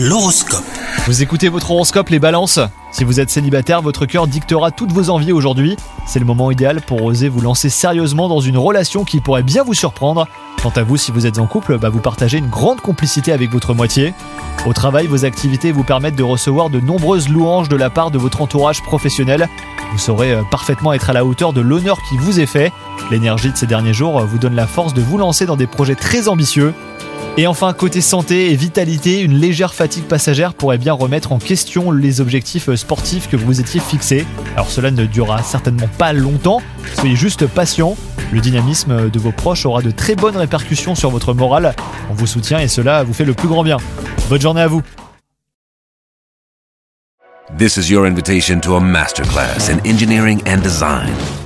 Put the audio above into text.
L'horoscope. Vous écoutez votre horoscope les balances Si vous êtes célibataire, votre cœur dictera toutes vos envies aujourd'hui. C'est le moment idéal pour oser vous lancer sérieusement dans une relation qui pourrait bien vous surprendre. Quant à vous, si vous êtes en couple, bah, vous partagez une grande complicité avec votre moitié. Au travail, vos activités vous permettent de recevoir de nombreuses louanges de la part de votre entourage professionnel. Vous saurez euh, parfaitement être à la hauteur de l'honneur qui vous est fait. L'énergie de ces derniers jours euh, vous donne la force de vous lancer dans des projets très ambitieux. Et enfin, côté santé et vitalité, une légère fatigue passagère pourrait bien remettre en question les objectifs sportifs que vous étiez fixés. Alors cela ne durera certainement pas longtemps, soyez juste patient. Le dynamisme de vos proches aura de très bonnes répercussions sur votre morale. On vous soutient et cela vous fait le plus grand bien. Bonne journée à vous invitation masterclass in engineering design.